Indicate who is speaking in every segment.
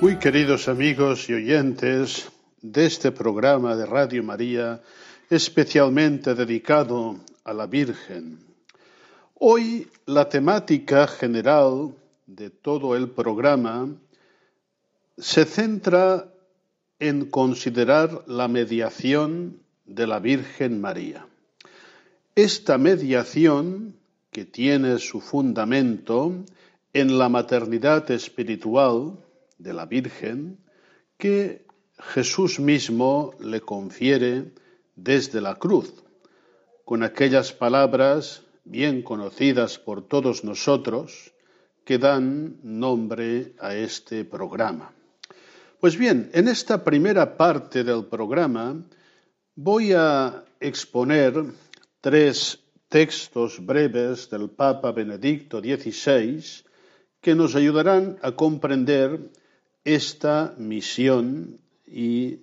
Speaker 1: Muy queridos amigos y oyentes de este programa de Radio María, especialmente dedicado a la Virgen. Hoy la temática general de todo el programa se centra en considerar la mediación de la Virgen María. Esta mediación, que tiene su fundamento en la maternidad espiritual de la Virgen, que Jesús mismo le confiere desde la cruz, con aquellas palabras bien conocidas por todos nosotros que dan nombre a este programa. Pues bien, en esta primera parte del programa voy a exponer tres textos breves del Papa Benedicto XVI que nos ayudarán a comprender esta misión y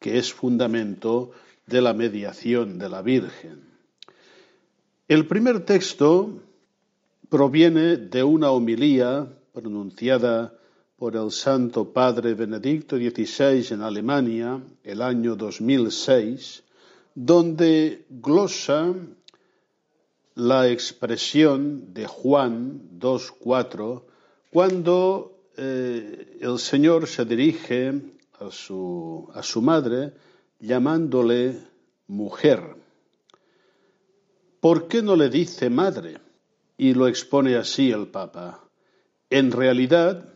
Speaker 1: que es fundamento de la mediación de la Virgen. El primer texto proviene de una homilía pronunciada por el Santo Padre Benedicto XVI en Alemania el año 2006, donde glosa la expresión de Juan 2.4 cuando eh, el Señor se dirige a su, a su madre llamándole mujer. ¿Por qué no le dice madre? Y lo expone así el Papa. En realidad,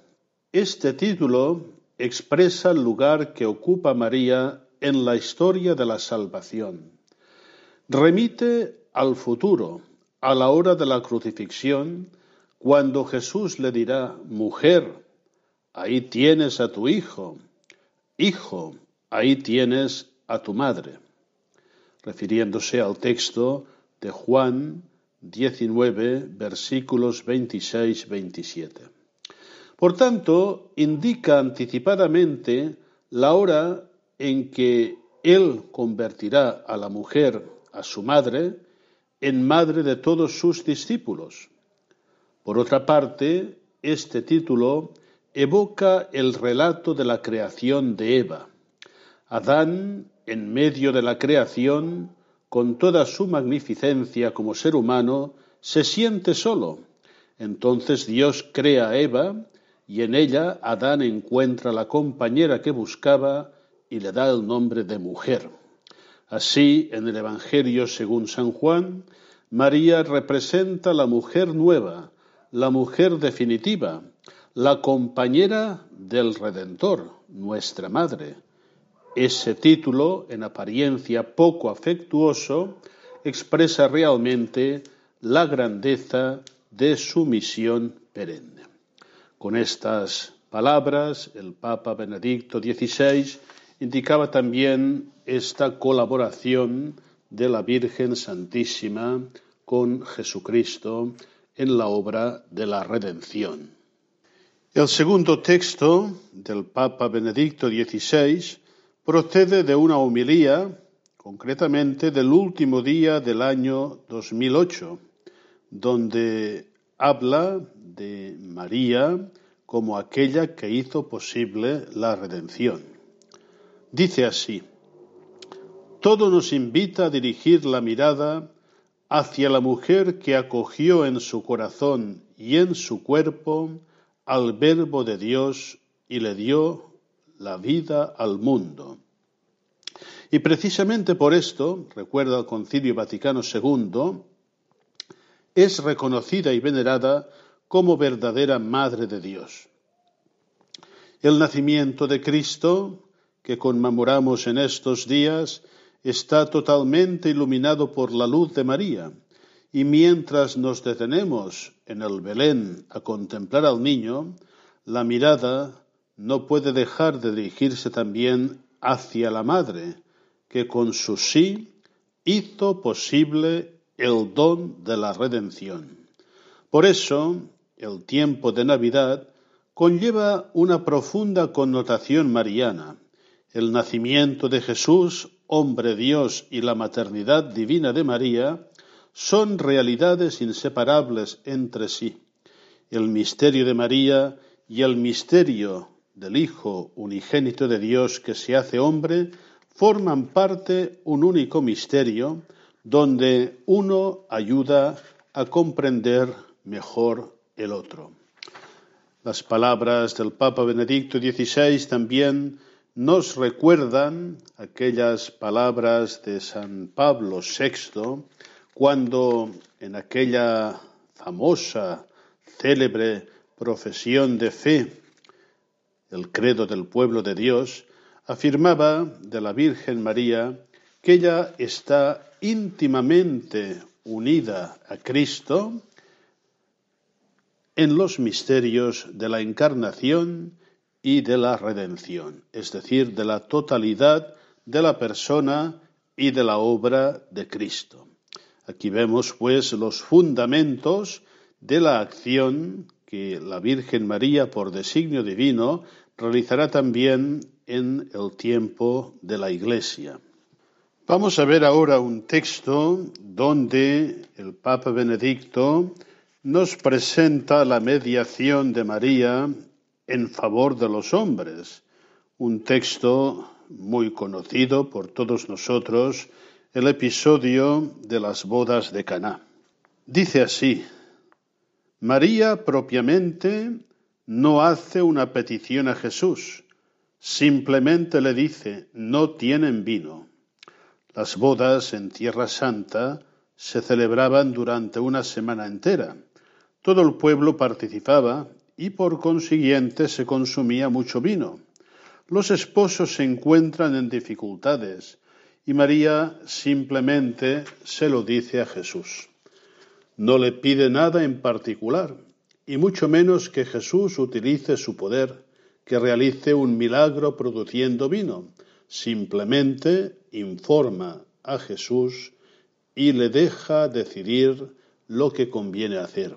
Speaker 1: este título expresa el lugar que ocupa María en la historia de la salvación. Remite al futuro, a la hora de la crucifixión, cuando Jesús le dirá, mujer, ahí tienes a tu hijo, hijo, ahí tienes a tu madre, refiriéndose al texto de Juan 19, versículos 26-27. Por tanto, indica anticipadamente la hora en que Él convertirá a la mujer, a su madre, en madre de todos sus discípulos. Por otra parte, este título evoca el relato de la creación de Eva. Adán, en medio de la creación, con toda su magnificencia como ser humano, se siente solo. Entonces Dios crea a Eva y en ella Adán encuentra la compañera que buscaba y le da el nombre de mujer. Así, en el Evangelio según San Juan, María representa la mujer nueva, la mujer definitiva, la compañera del Redentor, nuestra Madre. Ese título, en apariencia poco afectuoso, expresa realmente la grandeza de su misión perenne. Con estas palabras, el Papa Benedicto XVI indicaba también esta colaboración de la Virgen Santísima con Jesucristo en la obra de la redención. El segundo texto del Papa Benedicto XVI procede de una homilía, concretamente del último día del año 2008, donde habla de María como aquella que hizo posible la redención. Dice así, todo nos invita a dirigir la mirada hacia la mujer que acogió en su corazón y en su cuerpo al Verbo de Dios y le dio la vida al mundo. Y precisamente por esto, recuerda el Concilio Vaticano II, es reconocida y venerada como verdadera Madre de Dios. El nacimiento de Cristo, que conmemoramos en estos días, está totalmente iluminado por la luz de María, y mientras nos detenemos en el Belén a contemplar al niño, la mirada no puede dejar de dirigirse también hacia la Madre, que con su sí hizo posible el don de la redención. Por eso, el tiempo de Navidad conlleva una profunda connotación mariana. El nacimiento de Jesús, hombre Dios, y la maternidad divina de María son realidades inseparables entre sí. El misterio de María y el misterio del Hijo unigénito de Dios que se hace hombre forman parte un único misterio donde uno ayuda a comprender mejor el otro. Las palabras del Papa Benedicto XVI también nos recuerdan aquellas palabras de San Pablo VI cuando en aquella famosa, célebre profesión de fe, el credo del pueblo de Dios, afirmaba de la Virgen María que ella está íntimamente unida a Cristo en los misterios de la encarnación y de la redención, es decir, de la totalidad de la persona y de la obra de Cristo. Aquí vemos, pues, los fundamentos de la acción que la Virgen María, por designio divino, realizará también en el tiempo de la Iglesia. Vamos a ver ahora un texto donde el Papa Benedicto nos presenta la mediación de María en favor de los hombres, un texto muy conocido por todos nosotros, el episodio de las bodas de Caná. Dice así: María propiamente no hace una petición a Jesús, simplemente le dice, no tienen vino. Las bodas en Tierra Santa se celebraban durante una semana entera todo el pueblo participaba y por consiguiente se consumía mucho vino. Los esposos se encuentran en dificultades y María simplemente se lo dice a Jesús. No le pide nada en particular y mucho menos que Jesús utilice su poder, que realice un milagro produciendo vino. Simplemente informa a Jesús y le deja decidir lo que conviene hacer.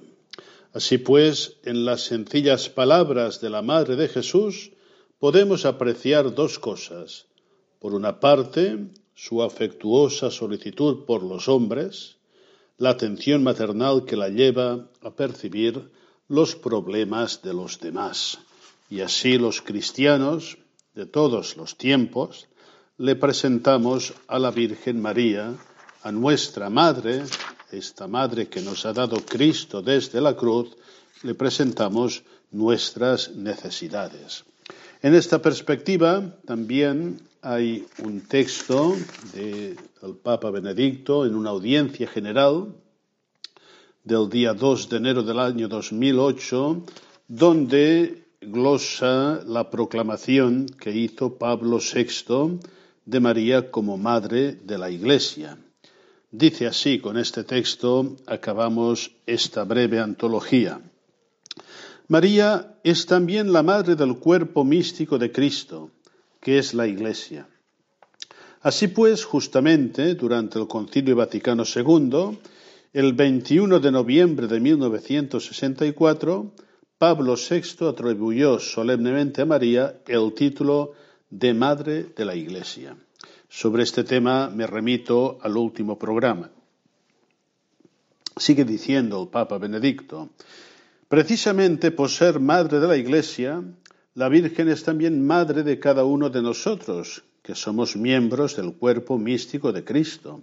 Speaker 1: Así pues, en las sencillas palabras de la Madre de Jesús podemos apreciar dos cosas. Por una parte, su afectuosa solicitud por los hombres, la atención maternal que la lleva a percibir los problemas de los demás. Y así los cristianos de todos los tiempos le presentamos a la Virgen María, a nuestra Madre, esta Madre que nos ha dado Cristo desde la cruz, le presentamos nuestras necesidades. En esta perspectiva también hay un texto del Papa Benedicto en una audiencia general del día 2 de enero del año 2008, donde glosa la proclamación que hizo Pablo VI de María como Madre de la Iglesia. Dice así, con este texto acabamos esta breve antología. María es también la madre del cuerpo místico de Cristo, que es la Iglesia. Así pues, justamente durante el Concilio Vaticano II, el 21 de noviembre de 1964, Pablo VI atribuyó solemnemente a María el título de Madre de la Iglesia. Sobre este tema me remito al último programa. Sigue diciendo el Papa Benedicto, precisamente por ser madre de la Iglesia, la Virgen es también madre de cada uno de nosotros, que somos miembros del cuerpo místico de Cristo.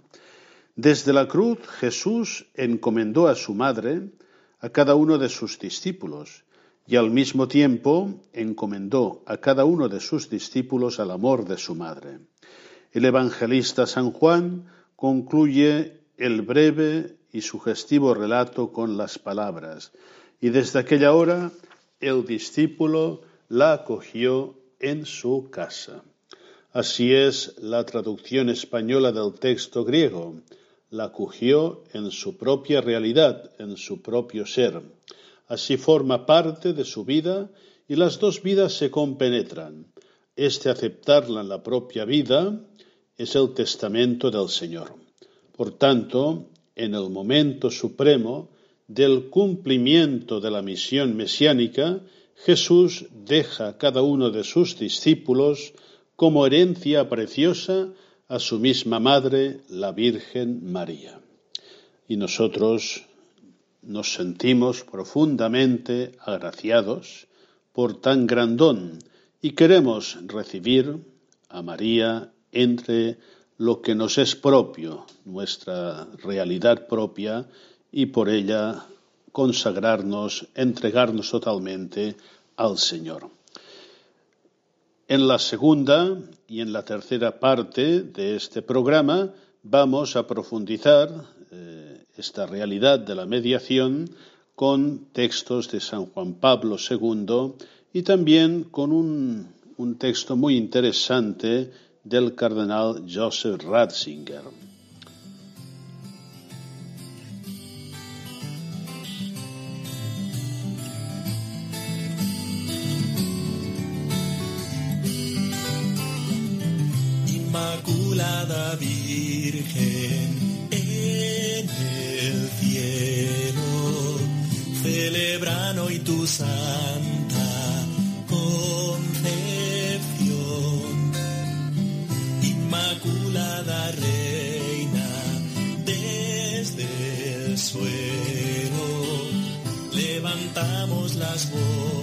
Speaker 1: Desde la cruz Jesús encomendó a su madre a cada uno de sus discípulos y al mismo tiempo encomendó a cada uno de sus discípulos al amor de su madre. El evangelista San Juan concluye el breve y sugestivo relato con las palabras, y desde aquella hora el discípulo la acogió en su casa. Así es la traducción española del texto griego. La acogió en su propia realidad, en su propio ser. Así forma parte de su vida y las dos vidas se compenetran. Este aceptarla en la propia vida es el testamento del Señor. Por tanto, en el momento supremo del cumplimiento de la misión mesiánica, Jesús deja a cada uno de sus discípulos como herencia preciosa a su misma madre, la Virgen María. Y nosotros nos sentimos profundamente agraciados por tan grandón y queremos recibir a María entre lo que nos es propio, nuestra realidad propia, y por ella consagrarnos, entregarnos totalmente al Señor. En la segunda y en la tercera parte de este programa vamos a profundizar eh, esta realidad de la mediación con textos de San Juan Pablo II y también con un, un texto muy interesante del cardenal Joseph Ratzinger.
Speaker 2: Virgen en el cielo, celebran hoy tu santa concepción. Inmaculada Reina, desde el suelo, levantamos las voces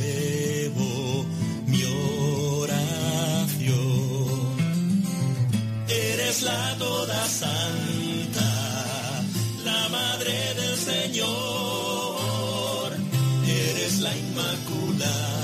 Speaker 2: Eres la toda santa, la madre del Señor. Eres la inmaculada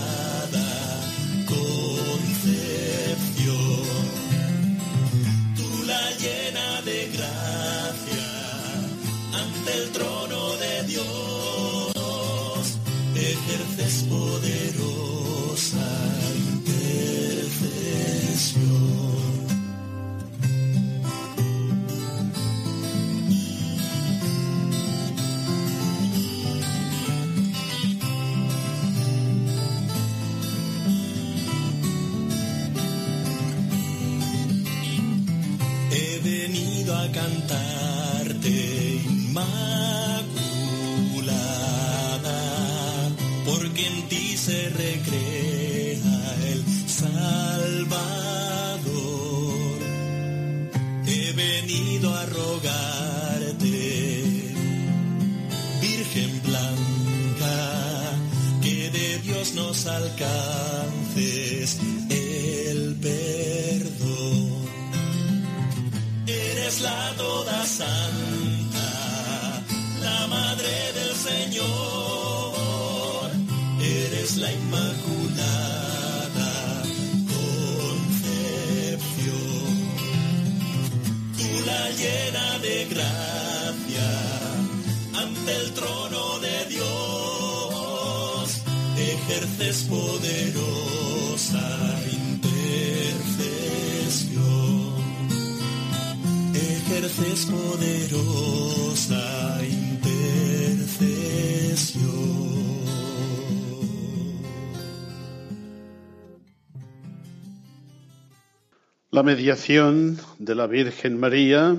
Speaker 1: La mediación de la Virgen María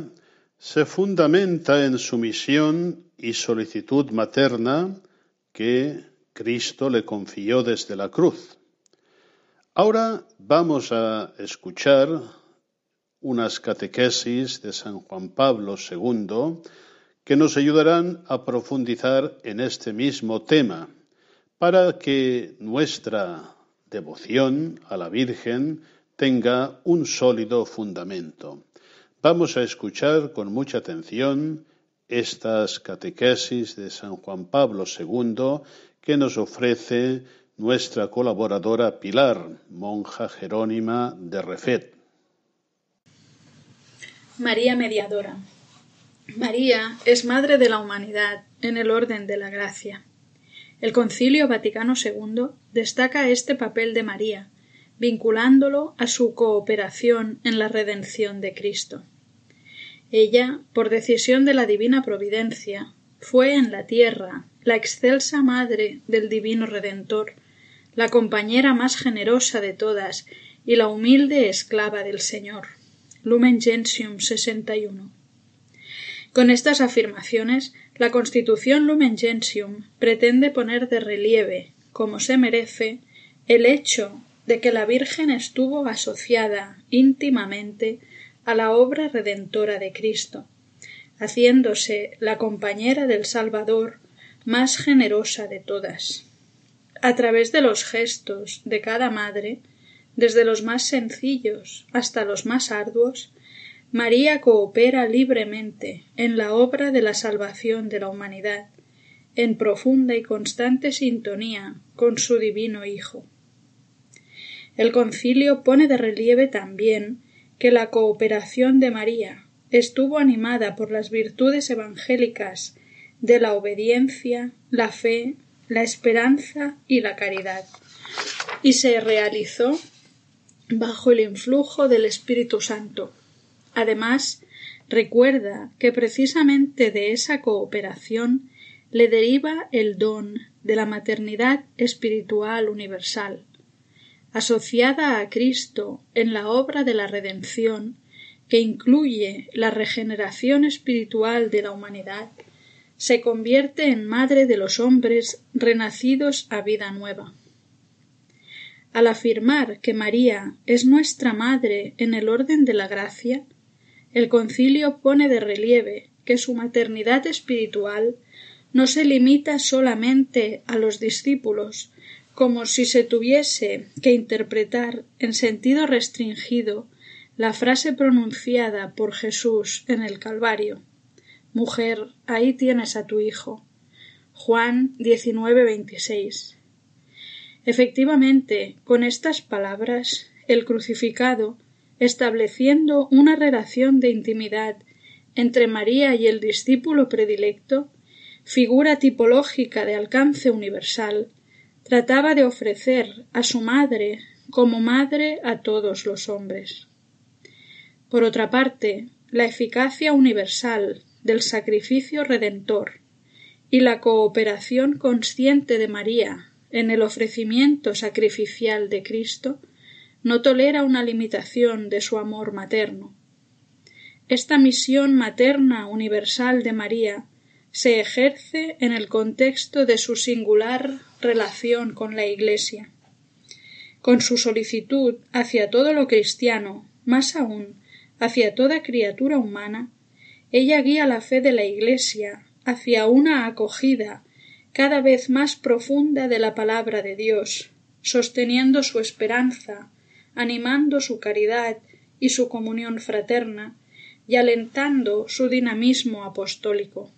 Speaker 1: se fundamenta en su misión y solicitud materna que Cristo le confió desde la cruz. Ahora vamos a escuchar unas catequesis de San Juan Pablo II que nos ayudarán a profundizar en este mismo tema para que nuestra devoción a la Virgen tenga un sólido fundamento. Vamos a escuchar con mucha atención estas catequesis de San Juan Pablo II que nos ofrece nuestra colaboradora Pilar, monja jerónima de Refet.
Speaker 3: María Mediadora. María es Madre de la Humanidad en el orden de la gracia. El Concilio Vaticano II destaca este papel de María, vinculándolo a su cooperación en la redención de Cristo. Ella, por decisión de la divina providencia, fue en la tierra la excelsa madre del divino Redentor, la compañera más generosa de todas y la humilde esclava del Señor. Lumen Gentium 61. Con estas afirmaciones, la Constitución Lumen Gentium pretende poner de relieve, como se merece, el hecho de que la Virgen estuvo asociada íntimamente a la obra redentora de Cristo, haciéndose la compañera del Salvador más generosa de todas. A través de los gestos de cada madre, desde los más sencillos hasta los más arduos, María coopera libremente en la obra de la salvación de la humanidad, en profunda y constante sintonía con su divino Hijo. El concilio pone de relieve también que la cooperación de María estuvo animada por las virtudes evangélicas de la obediencia, la fe, la esperanza y la caridad, y se realizó bajo el influjo del Espíritu Santo. Además, recuerda que precisamente de esa cooperación le deriva el don de la maternidad espiritual universal, asociada a Cristo en la obra de la redención, que incluye la regeneración espiritual de la humanidad, se convierte en madre de los hombres renacidos a vida nueva. Al afirmar que María es nuestra madre en el orden de la gracia, el concilio pone de relieve que su maternidad espiritual no se limita solamente a los discípulos, como si se tuviese que interpretar en sentido restringido la frase pronunciada por Jesús en el Calvario. Mujer, ahí tienes a tu hijo. Juan 19:26. Efectivamente, con estas palabras, el crucificado, estableciendo una relación de intimidad entre María y el discípulo predilecto, figura tipológica de alcance universal, trataba de ofrecer a su madre como madre a todos los hombres. Por otra parte, la eficacia universal del sacrificio redentor y la cooperación consciente de María en el ofrecimiento sacrificial de Cristo no tolera una limitación de su amor materno. Esta misión materna universal de María se ejerce en el contexto de su singular relación con la Iglesia. Con su solicitud hacia todo lo cristiano, más aún hacia toda criatura humana, ella guía la fe de la Iglesia hacia una acogida cada vez más profunda de la palabra de Dios, sosteniendo su esperanza, animando su caridad y su comunión fraterna, y alentando su dinamismo apostólico.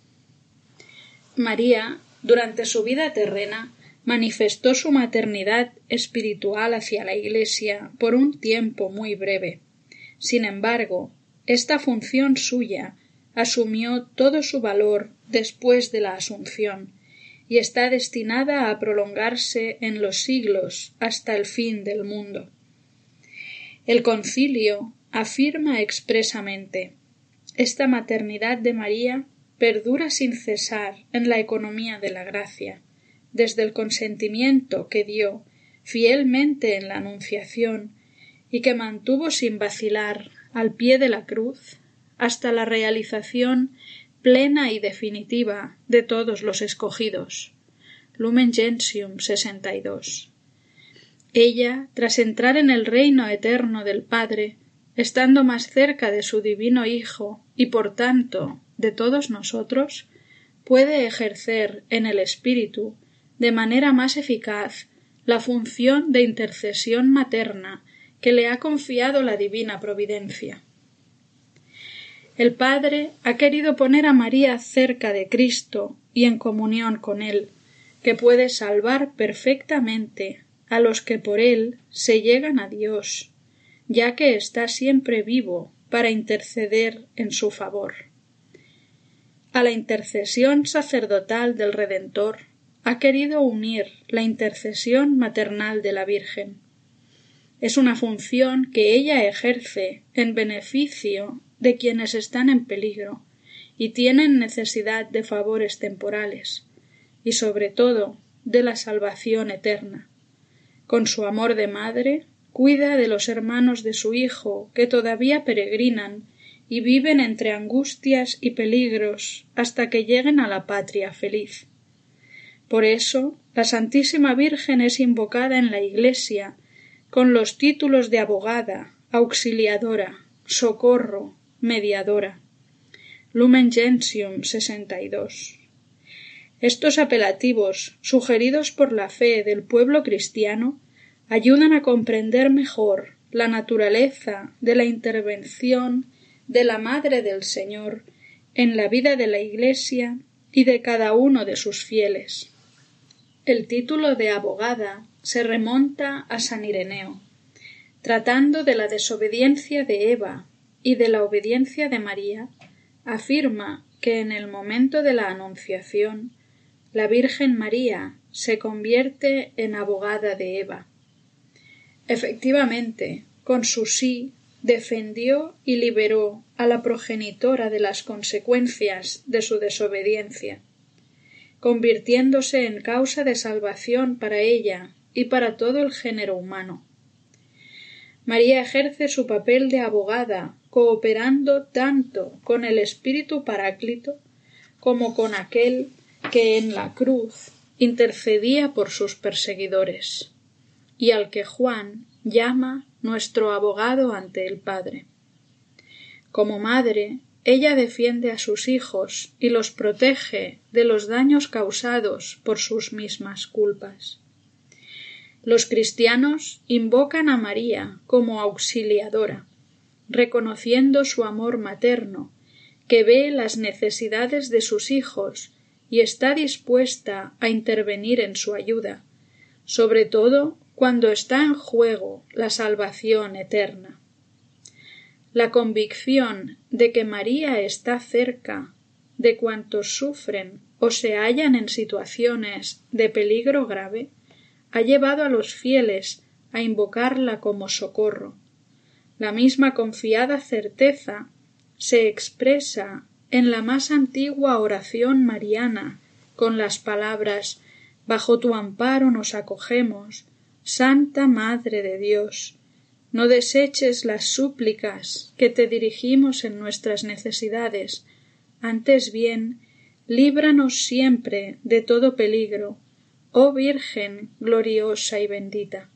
Speaker 3: María, durante su vida terrena, manifestó su maternidad espiritual hacia la Iglesia por un tiempo muy breve. Sin embargo, esta función suya asumió todo su valor después de la Asunción y está destinada a prolongarse en los siglos hasta el fin del mundo. El concilio afirma expresamente esta maternidad de María perdura sin cesar en la economía de la gracia, desde el consentimiento que dio fielmente en la Anunciación y que mantuvo sin vacilar al pie de la cruz hasta la realización plena y definitiva de todos los escogidos. Lumen Gentium 62. Ella, tras entrar en el reino eterno del Padre, estando más cerca de su divino Hijo y por tanto de todos nosotros, puede ejercer en el Espíritu de manera más eficaz la función de intercesión materna que le ha confiado la divina providencia. El Padre ha querido poner a María cerca de Cristo y en comunión con Él, que puede salvar perfectamente a los que por Él se llegan a Dios, ya que está siempre vivo para interceder en su favor. A la intercesión sacerdotal del Redentor ha querido unir la intercesión maternal de la Virgen. Es una función que ella ejerce en beneficio de quienes están en peligro y tienen necesidad de favores temporales, y sobre todo de la salvación eterna. Con su amor de madre, cuida de los hermanos de su Hijo que todavía peregrinan y viven entre angustias y peligros hasta que lleguen a la patria feliz. Por eso, la Santísima Virgen es invocada en la Iglesia con los títulos de abogada, auxiliadora, socorro, mediadora. Lumen Gentium 62. Estos apelativos, sugeridos por la fe del pueblo cristiano, ayudan a comprender mejor la naturaleza de la intervención de la Madre del Señor en la vida de la Iglesia y de cada uno de sus fieles. El título de abogada se remonta a San Ireneo, tratando de la desobediencia de Eva y de la obediencia de María, afirma que en el momento de la Anunciación la Virgen María se convierte en abogada de Eva. Efectivamente, con su sí defendió y liberó a la progenitora de las consecuencias de su desobediencia, convirtiéndose en causa de salvación para ella y para todo el género humano. María ejerce su papel de abogada, cooperando tanto con el Espíritu Paráclito como con aquel que en la cruz intercedía por sus perseguidores, y al que Juan llama nuestro abogado ante el Padre. Como madre, ella defiende a sus hijos y los protege de los daños causados por sus mismas culpas. Los cristianos invocan a María como auxiliadora, reconociendo su amor materno, que ve las necesidades de sus hijos y está dispuesta a intervenir en su ayuda, sobre todo cuando está en juego la salvación eterna. La convicción de que María está cerca de cuantos sufren o se hallan en situaciones de peligro grave ha llevado a los fieles a invocarla como socorro. La misma confiada certeza se expresa en la más antigua oración mariana con las palabras Bajo tu amparo nos acogemos, Santa Madre de Dios. No deseches las súplicas que te dirigimos en nuestras necesidades, antes bien, líbranos siempre de todo peligro, oh Virgen gloriosa y bendita.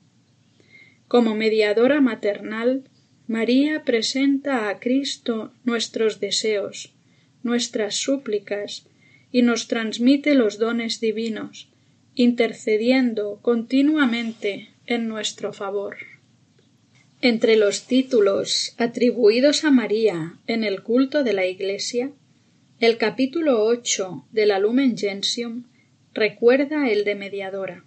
Speaker 3: Como mediadora maternal, María presenta a Cristo nuestros deseos, nuestras súplicas, y nos transmite los dones divinos, intercediendo continuamente en nuestro favor. Entre los títulos atribuidos a María en el culto de la Iglesia, el capítulo ocho de la Lumen Gentium recuerda el de mediadora.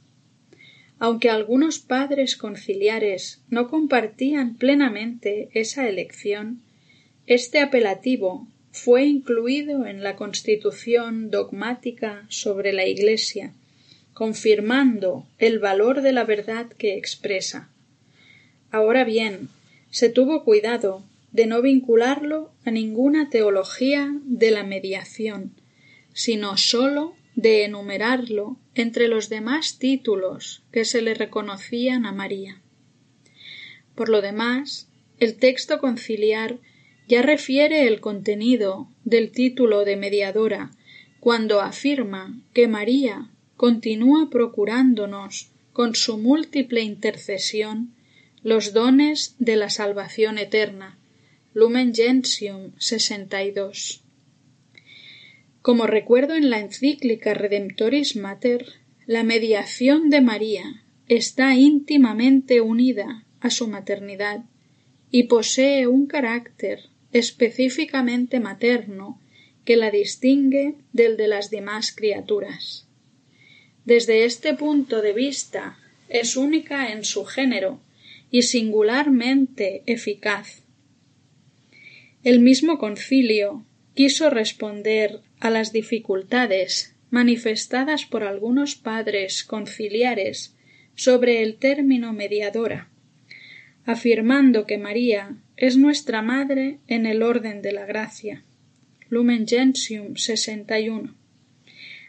Speaker 3: Aunque algunos padres conciliares no compartían plenamente esa elección, este apelativo fue incluido en la constitución dogmática sobre la Iglesia, confirmando el valor de la verdad que expresa. Ahora bien, se tuvo cuidado de no vincularlo a ninguna teología de la mediación, sino sólo de enumerarlo entre los demás títulos que se le reconocían a María. Por lo demás, el texto conciliar ya refiere el contenido del título de mediadora cuando afirma que María continúa procurándonos con su múltiple intercesión los dones de la salvación eterna, Lumen Gentium 62. Como recuerdo en la encíclica Redemptoris Mater, la mediación de María está íntimamente unida a su maternidad y posee un carácter específicamente materno que la distingue del de las demás criaturas. Desde este punto de vista es única en su género y singularmente eficaz. El mismo concilio quiso responder a las dificultades manifestadas por algunos padres conciliares sobre el término mediadora, afirmando que María es nuestra madre en el orden de la gracia. Lumen Gentium 61.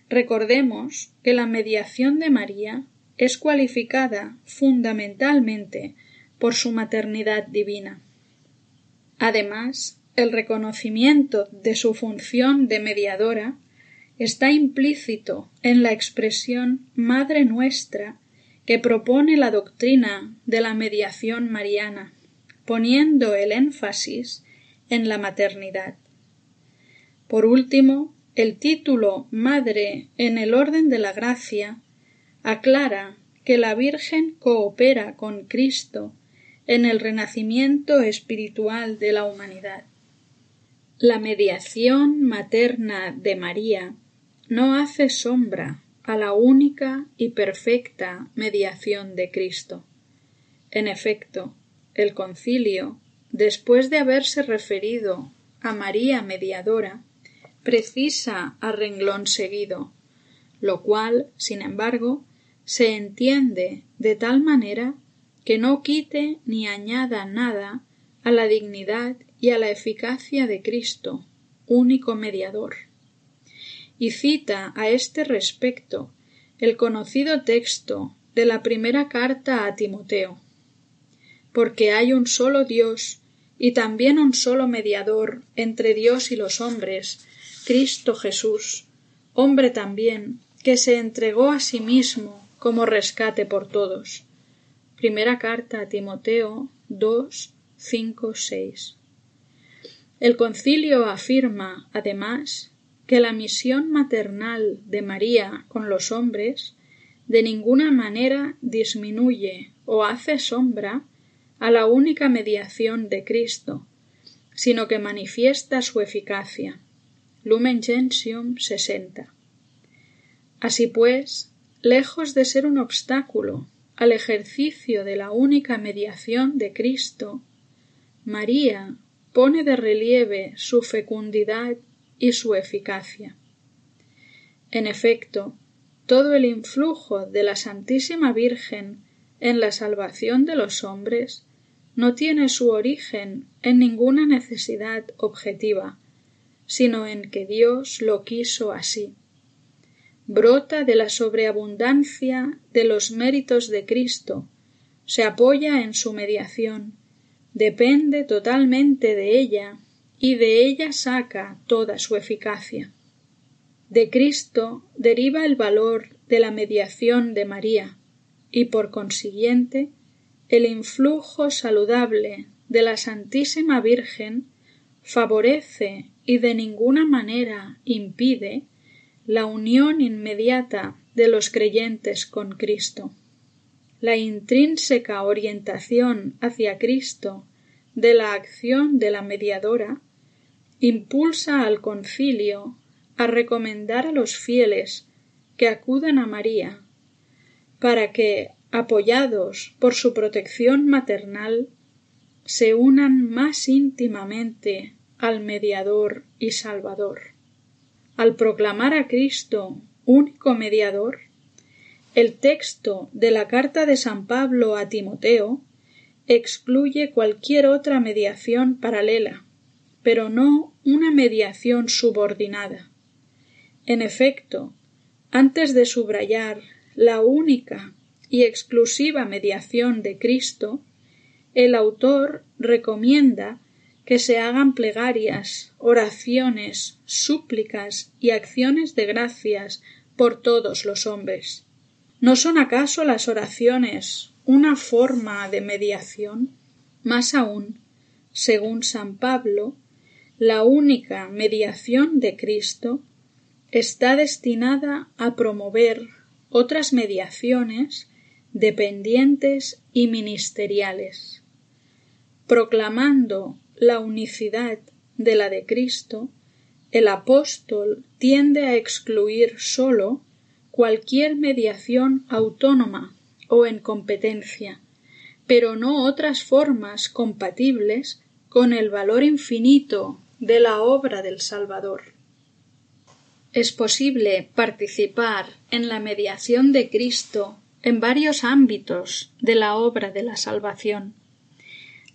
Speaker 3: Recordemos que la mediación de María es cualificada fundamentalmente por su maternidad divina. Además, el reconocimiento de su función de mediadora está implícito en la expresión Madre nuestra que propone la doctrina de la mediación mariana, poniendo el énfasis en la maternidad. Por último, el título Madre en el orden de la gracia aclara que la Virgen coopera con Cristo en el renacimiento espiritual de la humanidad. La mediación materna de María no hace sombra a la única y perfecta mediación de Cristo. En efecto, el concilio, después de haberse referido a María mediadora, precisa a renglón seguido, lo cual, sin embargo, se entiende de tal manera que no quite ni añada nada a la dignidad y a la eficacia de Cristo, único mediador y cita a este respecto el conocido texto de la primera carta a Timoteo. Porque hay un solo Dios y también un solo mediador entre Dios y los hombres, Cristo Jesús, hombre también, que se entregó a sí mismo como rescate por todos. Primera carta a Timoteo 2, 5, 6. El concilio afirma, además, que la misión maternal de María con los hombres de ninguna manera disminuye o hace sombra a la única mediación de Cristo, sino que manifiesta su eficacia. Lumen Gentium 60. Así pues, lejos de ser un obstáculo al ejercicio de la única mediación de Cristo, María pone de relieve su fecundidad y su eficacia. En efecto, todo el influjo de la Santísima Virgen en la salvación de los hombres no tiene su origen en ninguna necesidad objetiva, sino en que Dios lo quiso así. Brota de la sobreabundancia de los méritos de Cristo, se apoya en su mediación, depende totalmente de ella y de ella saca toda su eficacia. De Cristo deriva el valor de la mediación de María y por consiguiente el influjo saludable de la Santísima Virgen favorece y de ninguna manera impide la unión inmediata de los creyentes con Cristo. La intrínseca orientación hacia Cristo de la acción de la mediadora impulsa al concilio a recomendar a los fieles que acudan a María para que, apoyados por su protección maternal, se unan más íntimamente al mediador y salvador. Al proclamar a Cristo único mediador, el texto de la carta de San Pablo a Timoteo excluye cualquier otra mediación paralela pero no una mediación subordinada. En efecto, antes de subrayar la única y exclusiva mediación de Cristo, el autor recomienda que se hagan plegarias, oraciones, súplicas y acciones de gracias por todos los hombres. ¿No son acaso las oraciones una forma de mediación? Más aún, según San Pablo, la única mediación de Cristo está destinada a promover otras mediaciones dependientes y ministeriales. Proclamando la unicidad de la de Cristo, el apóstol tiende a excluir sólo cualquier mediación autónoma o en competencia, pero no otras formas compatibles con el valor infinito de la obra del Salvador. Es posible participar en la mediación de Cristo en varios ámbitos de la obra de la salvación.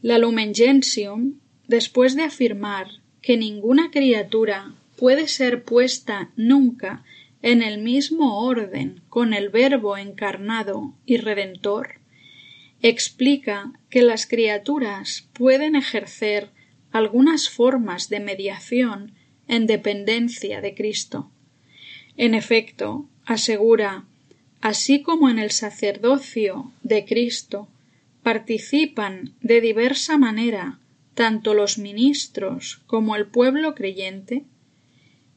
Speaker 3: La Lumen Gentium, después de afirmar que ninguna criatura puede ser puesta nunca en el mismo orden con el Verbo encarnado y redentor, explica que las criaturas pueden ejercer algunas formas de mediación en dependencia de Cristo. En efecto, asegura así como en el sacerdocio de Cristo participan de diversa manera tanto los ministros como el pueblo creyente,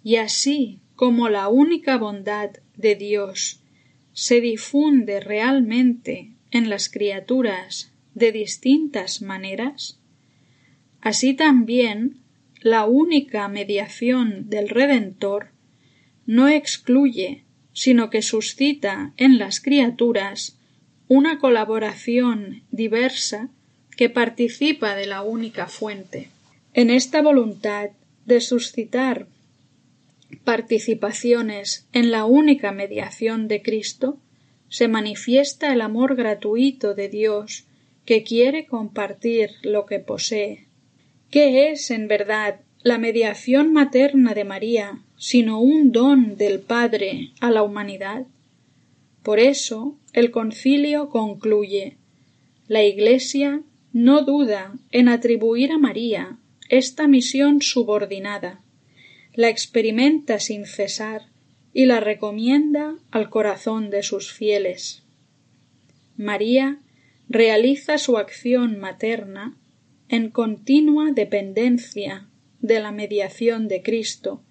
Speaker 3: y así como la única bondad de Dios se difunde realmente en las criaturas de distintas maneras, así también la única mediación del Redentor no excluye sino que suscita en las criaturas una colaboración diversa que participa de la única fuente. En esta voluntad de suscitar participaciones en la única mediación de Cristo se manifiesta el amor gratuito de Dios que quiere compartir lo que posee. ¿Qué es en verdad la mediación materna de María sino un don del Padre a la humanidad. Por eso el concilio concluye la Iglesia no duda en atribuir a María esta misión subordinada, la experimenta sin cesar y la recomienda al corazón de sus fieles. María realiza su acción materna en continua dependencia de la mediación de Cristo,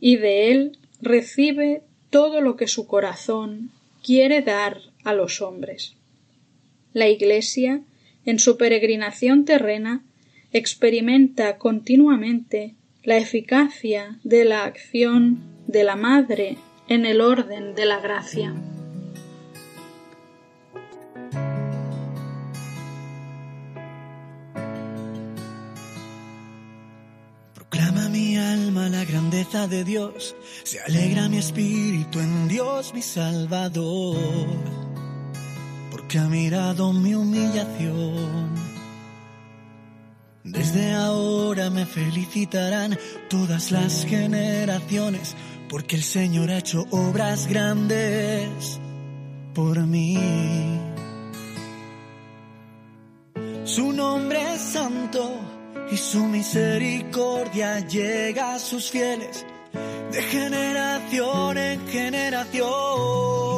Speaker 3: y de él recibe todo lo que su corazón quiere dar a los hombres. La Iglesia, en su peregrinación terrena, experimenta continuamente la eficacia de la acción de la Madre en el orden de la gracia.
Speaker 4: la grandeza de Dios, se alegra mi espíritu en Dios mi Salvador, porque ha mirado mi humillación. Desde ahora me felicitarán todas las generaciones, porque el Señor ha hecho obras grandes por mí. Su nombre es santo y su misericordia llega a sus fieles de generación en generación.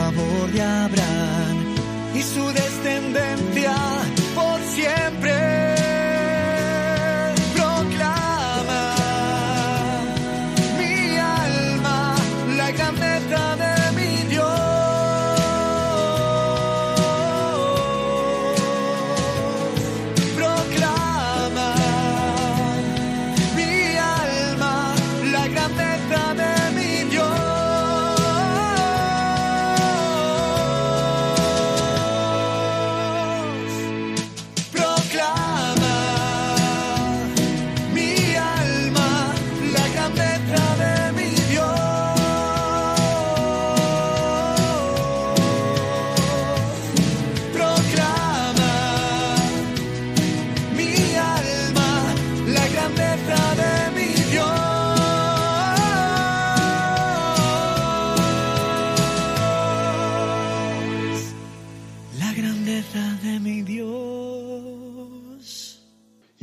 Speaker 4: favor de Abraham y su descendencia por siempre.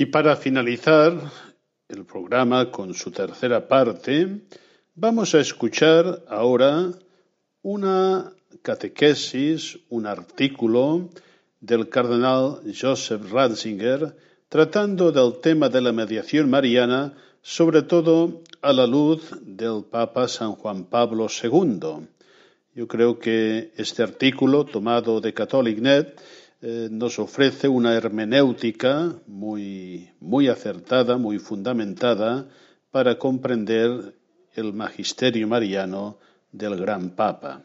Speaker 1: Y para finalizar el programa con su tercera parte, vamos a escuchar ahora una catequesis, un artículo del cardenal Joseph Ratzinger tratando del tema de la mediación mariana, sobre todo a la luz del Papa San Juan Pablo II. Yo creo que este artículo, tomado de CatholicNet, eh, nos ofrece una hermenéutica muy, muy acertada, muy fundamentada para comprender el magisterio mariano del gran Papa.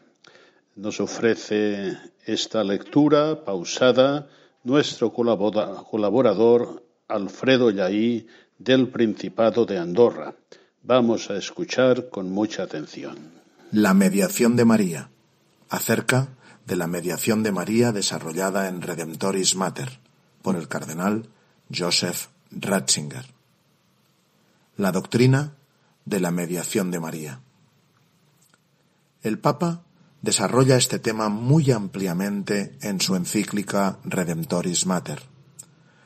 Speaker 1: Nos ofrece esta lectura pausada nuestro colaborador Alfredo Yaí del Principado de Andorra. Vamos a escuchar con mucha atención.
Speaker 5: La mediación de María. Acerca de la mediación de María desarrollada en Redemptoris Mater por el cardenal Joseph Ratzinger. La doctrina de la mediación de María. El Papa desarrolla este tema muy ampliamente en su encíclica Redemptoris Mater.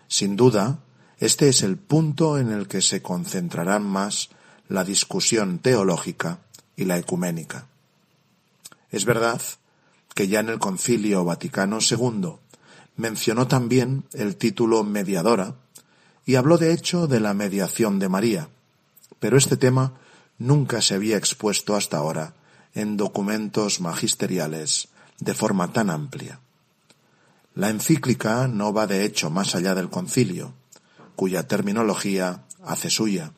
Speaker 5: Sin duda, este es el punto en el que se concentrarán más la discusión teológica y la ecuménica. Es verdad que ya en el Concilio Vaticano II mencionó también el título mediadora y habló de hecho de la mediación de María, pero este tema nunca se había expuesto hasta ahora en documentos magisteriales de forma tan amplia. La encíclica no va de hecho más allá del concilio, cuya terminología hace suya,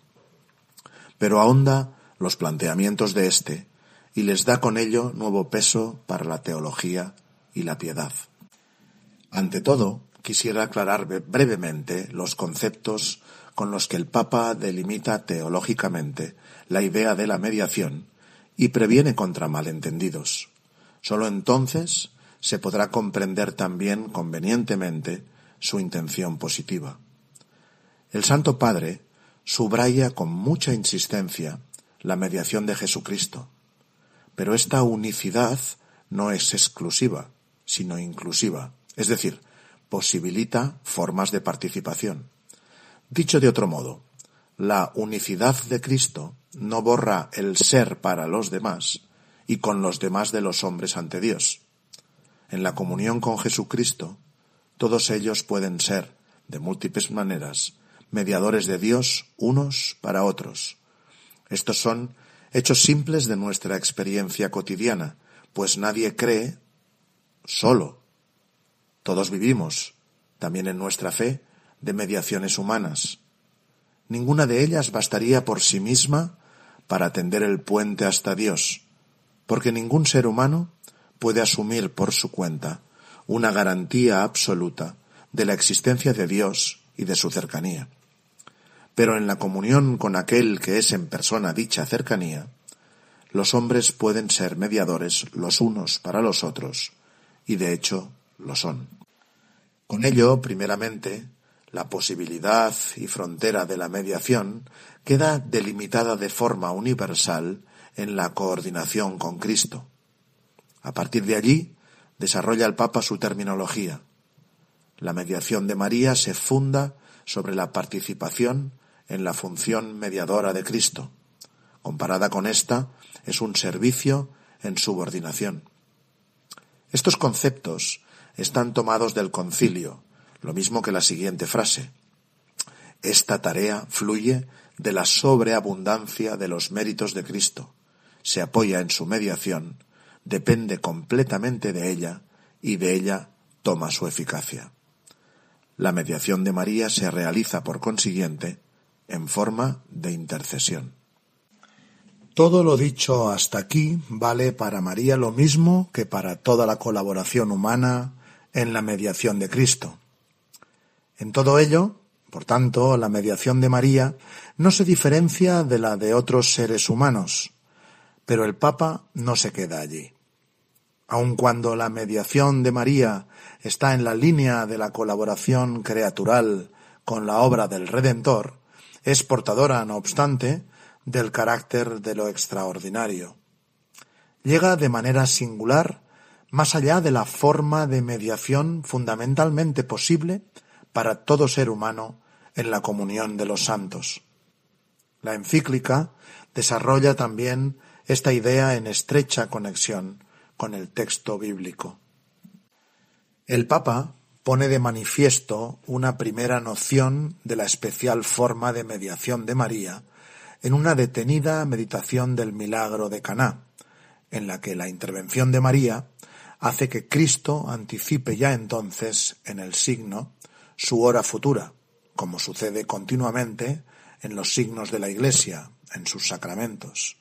Speaker 5: pero ahonda los planteamientos de éste y les da con ello nuevo peso para la teología y la piedad. Ante todo, quisiera aclarar brevemente los conceptos con los que el Papa delimita teológicamente la idea de la mediación y previene contra malentendidos. Sólo entonces se podrá comprender también convenientemente su intención positiva. El Santo Padre subraya con mucha insistencia la mediación de Jesucristo, pero esta unicidad no es exclusiva, sino inclusiva, es decir, posibilita formas de participación. Dicho de otro modo, la unicidad de Cristo no borra el ser para los demás y con los demás de los hombres ante Dios. En la comunión con Jesucristo, todos ellos pueden ser, de múltiples maneras, mediadores de Dios unos para otros. Estos son hechos simples de nuestra experiencia cotidiana, pues nadie cree solo. Todos vivimos, también en nuestra fe, de mediaciones humanas. Ninguna de ellas bastaría por sí misma para tender el puente hasta Dios, porque ningún ser humano puede asumir por su cuenta una garantía absoluta de la existencia de Dios y de su cercanía pero en la comunión con aquel que es en persona dicha cercanía, los hombres pueden ser mediadores los unos para los otros, y de hecho lo son. Con ello, primeramente, la posibilidad y frontera de la mediación queda delimitada de forma universal en la coordinación con Cristo. A partir de allí, desarrolla el Papa su terminología. La mediación de María se funda sobre la participación en la función mediadora de Cristo. Comparada con esta, es un servicio en subordinación. Estos conceptos están tomados del concilio, lo mismo que la siguiente frase. Esta tarea fluye de la sobreabundancia de los méritos de Cristo, se apoya en su mediación, depende completamente de ella y de ella toma su eficacia. La mediación de María se realiza, por consiguiente, en forma de intercesión. Todo lo dicho hasta aquí vale para María lo mismo que para toda la colaboración humana en la mediación de Cristo. En todo ello, por tanto, la mediación de María no se diferencia de la de otros seres humanos, pero el Papa no se queda allí. Aun cuando la mediación de María está en la línea de la colaboración creatural con la obra del Redentor, es portadora, no obstante, del carácter de lo extraordinario. Llega de manera singular más allá de la forma de mediación fundamentalmente posible para todo ser humano en la comunión de los santos. La encíclica desarrolla también esta idea en estrecha conexión con el texto bíblico. El Papa pone de manifiesto una primera noción de la especial forma de mediación de María en una detenida meditación del milagro de Caná, en la que la intervención de María hace que Cristo anticipe ya entonces en el signo su hora futura, como sucede continuamente en los signos de la Iglesia, en sus sacramentos.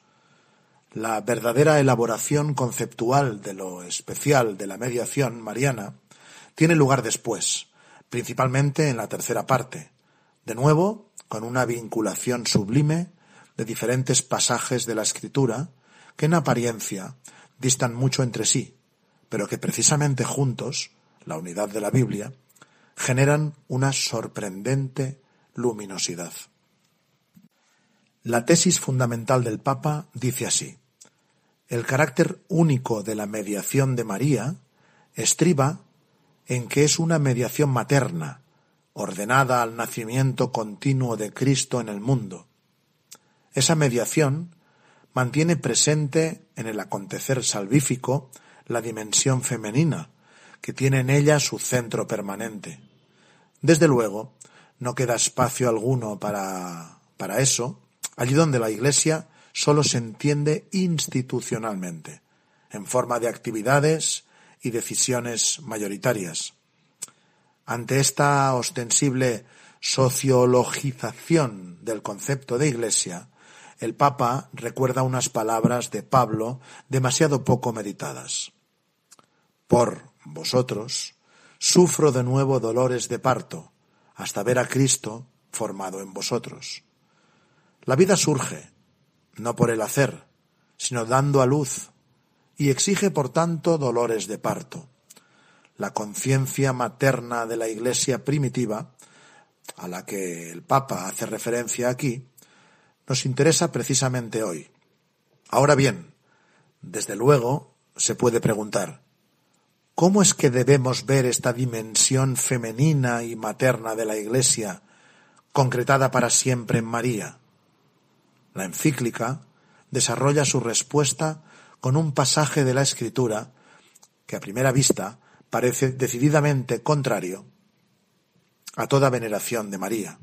Speaker 5: La verdadera elaboración conceptual de lo especial de la mediación mariana tiene lugar después, principalmente en la tercera parte, de nuevo con una vinculación sublime de diferentes pasajes de la Escritura que en apariencia distan mucho entre sí, pero que precisamente juntos, la unidad de la Biblia, generan una sorprendente luminosidad. La tesis fundamental del Papa dice así, el carácter único de la mediación de María estriba en que es una mediación materna, ordenada al nacimiento continuo de Cristo en el mundo. Esa mediación mantiene presente en el acontecer salvífico la dimensión femenina, que tiene en ella su centro permanente. Desde luego, no queda espacio alguno para, para eso, allí donde la Iglesia solo se entiende institucionalmente, en forma de actividades y decisiones mayoritarias. Ante esta ostensible sociologización del concepto de Iglesia, el Papa recuerda unas palabras de Pablo demasiado poco meditadas. Por vosotros sufro de nuevo dolores de parto, hasta ver a Cristo formado en vosotros. La vida surge, no por el hacer, sino dando a luz, y exige por tanto dolores de parto. La conciencia materna de la Iglesia primitiva, a la que el Papa hace referencia aquí, nos interesa precisamente hoy. Ahora bien, desde luego se puede preguntar, ¿cómo es que debemos ver esta dimensión femenina y materna de la Iglesia concretada para siempre en María? La encíclica desarrolla su respuesta con un pasaje de la Escritura que a primera vista parece decididamente contrario a toda veneración de María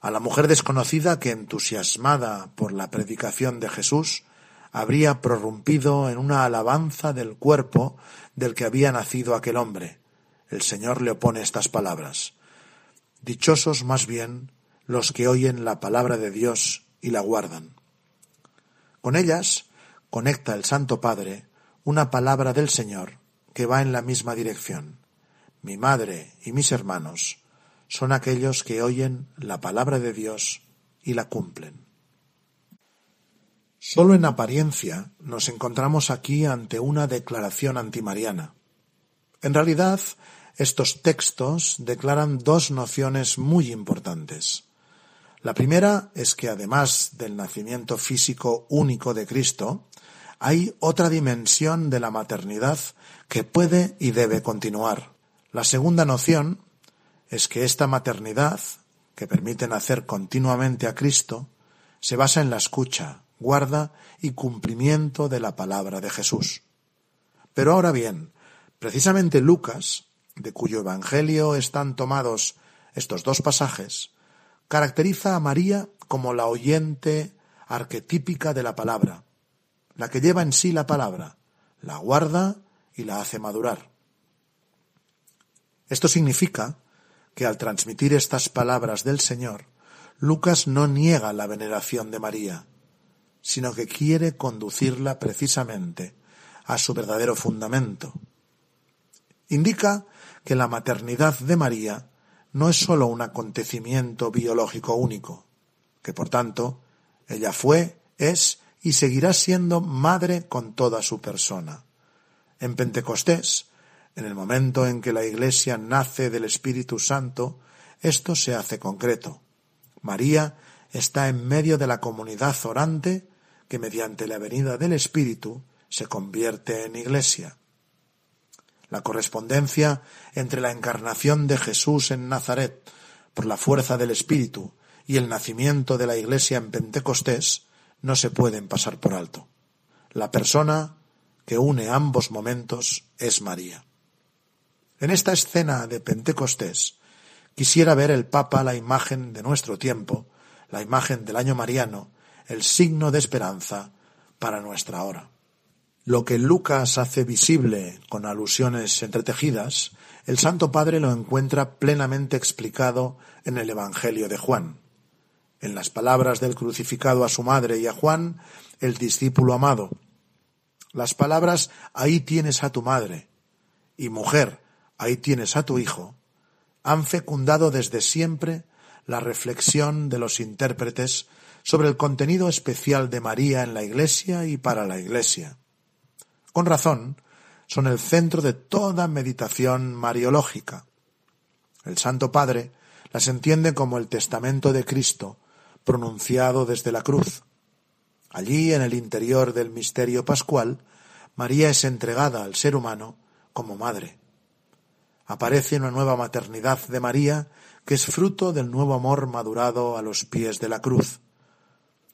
Speaker 5: a la mujer desconocida que, entusiasmada por la predicación de Jesús, habría prorrumpido en una alabanza del cuerpo del que había nacido aquel hombre. El Señor le opone estas palabras. Dichosos más bien los que oyen la palabra de Dios y la guardan. Con ellas conecta el Santo Padre una palabra del Señor que va en la misma dirección. Mi madre y mis hermanos son aquellos que oyen la palabra de Dios y la cumplen. Solo en apariencia nos encontramos aquí ante una declaración antimariana. En realidad, estos textos declaran dos nociones muy importantes. La primera es que además del nacimiento físico único de Cristo, hay otra dimensión de la maternidad que puede y debe continuar. La segunda noción es que esta maternidad, que permite nacer continuamente a Cristo, se basa en la escucha, guarda y cumplimiento de la palabra de Jesús. Pero ahora bien, precisamente Lucas, de cuyo Evangelio están tomados estos dos pasajes, caracteriza a María como la oyente arquetípica de la palabra, la que lleva en sí la palabra, la guarda y la hace madurar. Esto significa que al transmitir estas palabras del Señor, Lucas no niega la veneración de María, sino que quiere conducirla precisamente a su verdadero fundamento. Indica que la maternidad de María no es sólo un acontecimiento biológico único, que por tanto ella fue, es y seguirá siendo madre con toda su persona. En Pentecostés, en el momento en que la Iglesia nace del Espíritu Santo, esto se hace concreto. María está en medio de la comunidad orante que mediante la venida del Espíritu se convierte en Iglesia. La correspondencia entre la encarnación de Jesús en Nazaret por la fuerza del Espíritu y el nacimiento de la Iglesia en Pentecostés no se pueden pasar por alto. La persona que une ambos momentos es María. En esta escena de Pentecostés quisiera ver el Papa la imagen de nuestro tiempo, la imagen del año mariano, el signo de esperanza para nuestra hora. Lo que Lucas hace visible con alusiones entretejidas, el Santo Padre lo encuentra plenamente explicado en el Evangelio de Juan. En las palabras del crucificado a su madre y a Juan, el discípulo amado. Las palabras ahí tienes a tu madre y mujer, ahí tienes a tu hijo, han fecundado desde siempre la reflexión de los intérpretes sobre el contenido especial de María en la Iglesia y para la Iglesia. Con razón, son el centro de toda meditación mariológica. El Santo Padre las entiende como el testamento de Cristo pronunciado desde la cruz. Allí, en el interior del misterio pascual, María es entregada al ser humano como madre. Aparece una nueva maternidad de María que es fruto del nuevo amor madurado a los pies de la cruz.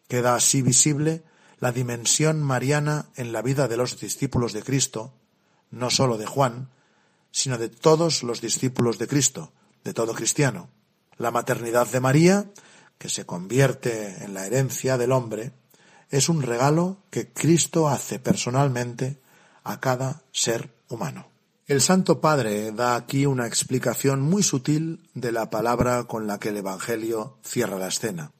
Speaker 5: Queda así visible la dimensión mariana en la vida de los discípulos de Cristo, no sólo de Juan, sino de todos los discípulos de Cristo, de todo cristiano. La maternidad de María, que se convierte en la herencia del hombre, es un regalo que Cristo hace personalmente a cada ser humano. El Santo Padre da aquí una explicación muy sutil de la palabra con la que el Evangelio cierra la escena.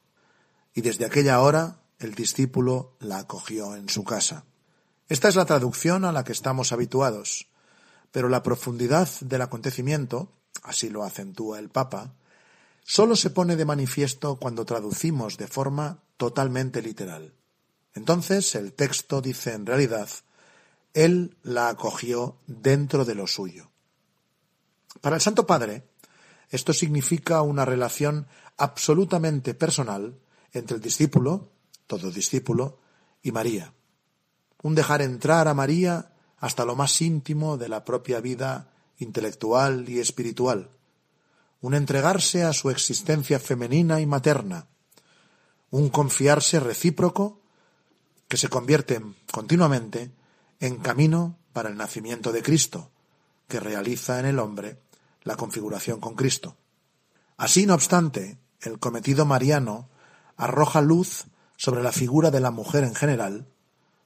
Speaker 5: Y desde aquella hora el discípulo la acogió en su casa. Esta es la traducción a la que estamos habituados, pero la profundidad del acontecimiento, así lo acentúa el Papa, sólo se pone de manifiesto cuando traducimos de forma totalmente literal. Entonces el texto dice en realidad, Él la acogió dentro de lo suyo. Para el Santo Padre, esto significa una relación absolutamente personal entre el discípulo, todo discípulo, y María. Un dejar entrar a María hasta lo más íntimo de la propia vida intelectual y espiritual, un entregarse a su existencia femenina y materna, un confiarse recíproco que se convierte continuamente en camino para el nacimiento de Cristo, que realiza en el hombre la configuración con Cristo. Así, no obstante, el cometido mariano arroja luz sobre la figura de la mujer en general,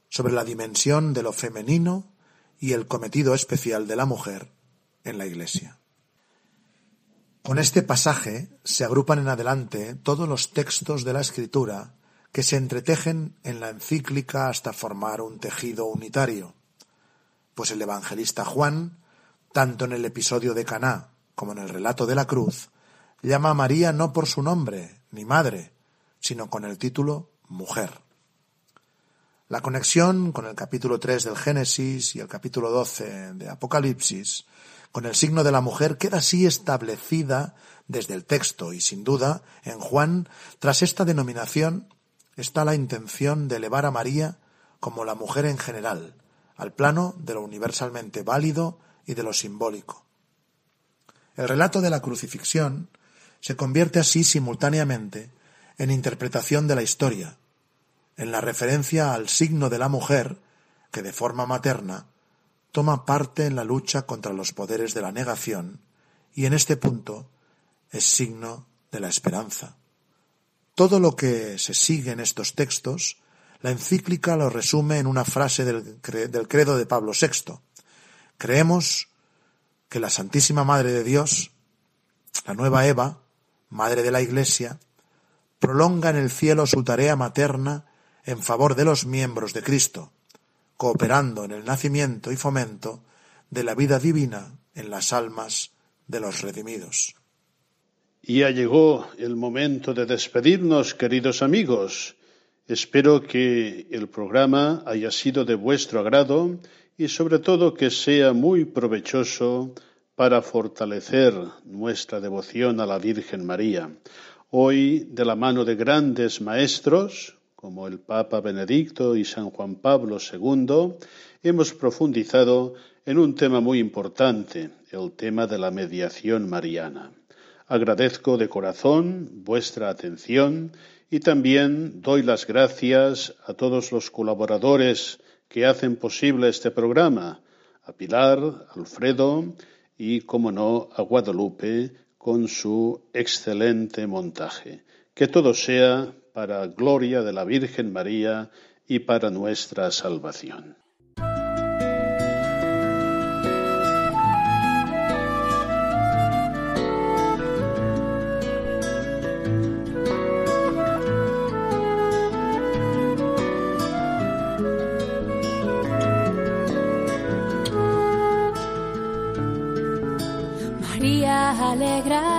Speaker 5: sobre la dimensión de lo femenino y el cometido especial de la mujer en la Iglesia. Con este pasaje se agrupan en adelante todos los textos de la Escritura que se entretejen en la encíclica hasta formar un tejido unitario, pues el evangelista Juan, tanto en el episodio de Caná como en el relato de la cruz, llama a María no por su nombre ni madre, sino con el título mujer. La conexión con el capítulo 3 del Génesis y el capítulo 12 de Apocalipsis con el signo de la mujer queda así establecida desde el texto y sin duda en Juan, tras esta denominación, está la intención de elevar a María como la mujer en general, al plano de lo universalmente válido y de lo simbólico. El relato de la crucifixión se convierte así simultáneamente en interpretación de la historia, en la referencia al signo de la mujer que de forma materna toma parte en la lucha contra los poderes de la negación y en este punto es signo de la esperanza. Todo lo que se sigue en estos textos, la encíclica lo resume en una frase del, del credo de Pablo VI. Creemos que la Santísima Madre de Dios, la nueva Eva, Madre de la Iglesia, prolonga en el cielo su tarea materna en favor de los miembros de Cristo, cooperando en el nacimiento y fomento de la vida divina en las almas de los redimidos.
Speaker 1: Ya llegó el momento de despedirnos, queridos amigos. Espero que el programa haya sido de vuestro agrado y sobre todo que sea muy provechoso para fortalecer nuestra devoción a la Virgen María. Hoy, de la mano de grandes maestros, como el Papa Benedicto y San Juan Pablo II, hemos profundizado en un tema muy importante, el tema de la mediación mariana. Agradezco de corazón vuestra atención y también doy las gracias a todos los colaboradores que hacen posible este programa, a Pilar, Alfredo y, como no, a Guadalupe con su excelente montaje. Que todo sea para gloria de la Virgen María y para nuestra salvación.
Speaker 6: María, alégrate, el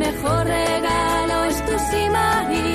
Speaker 6: Mejor regalo es tu sí, María.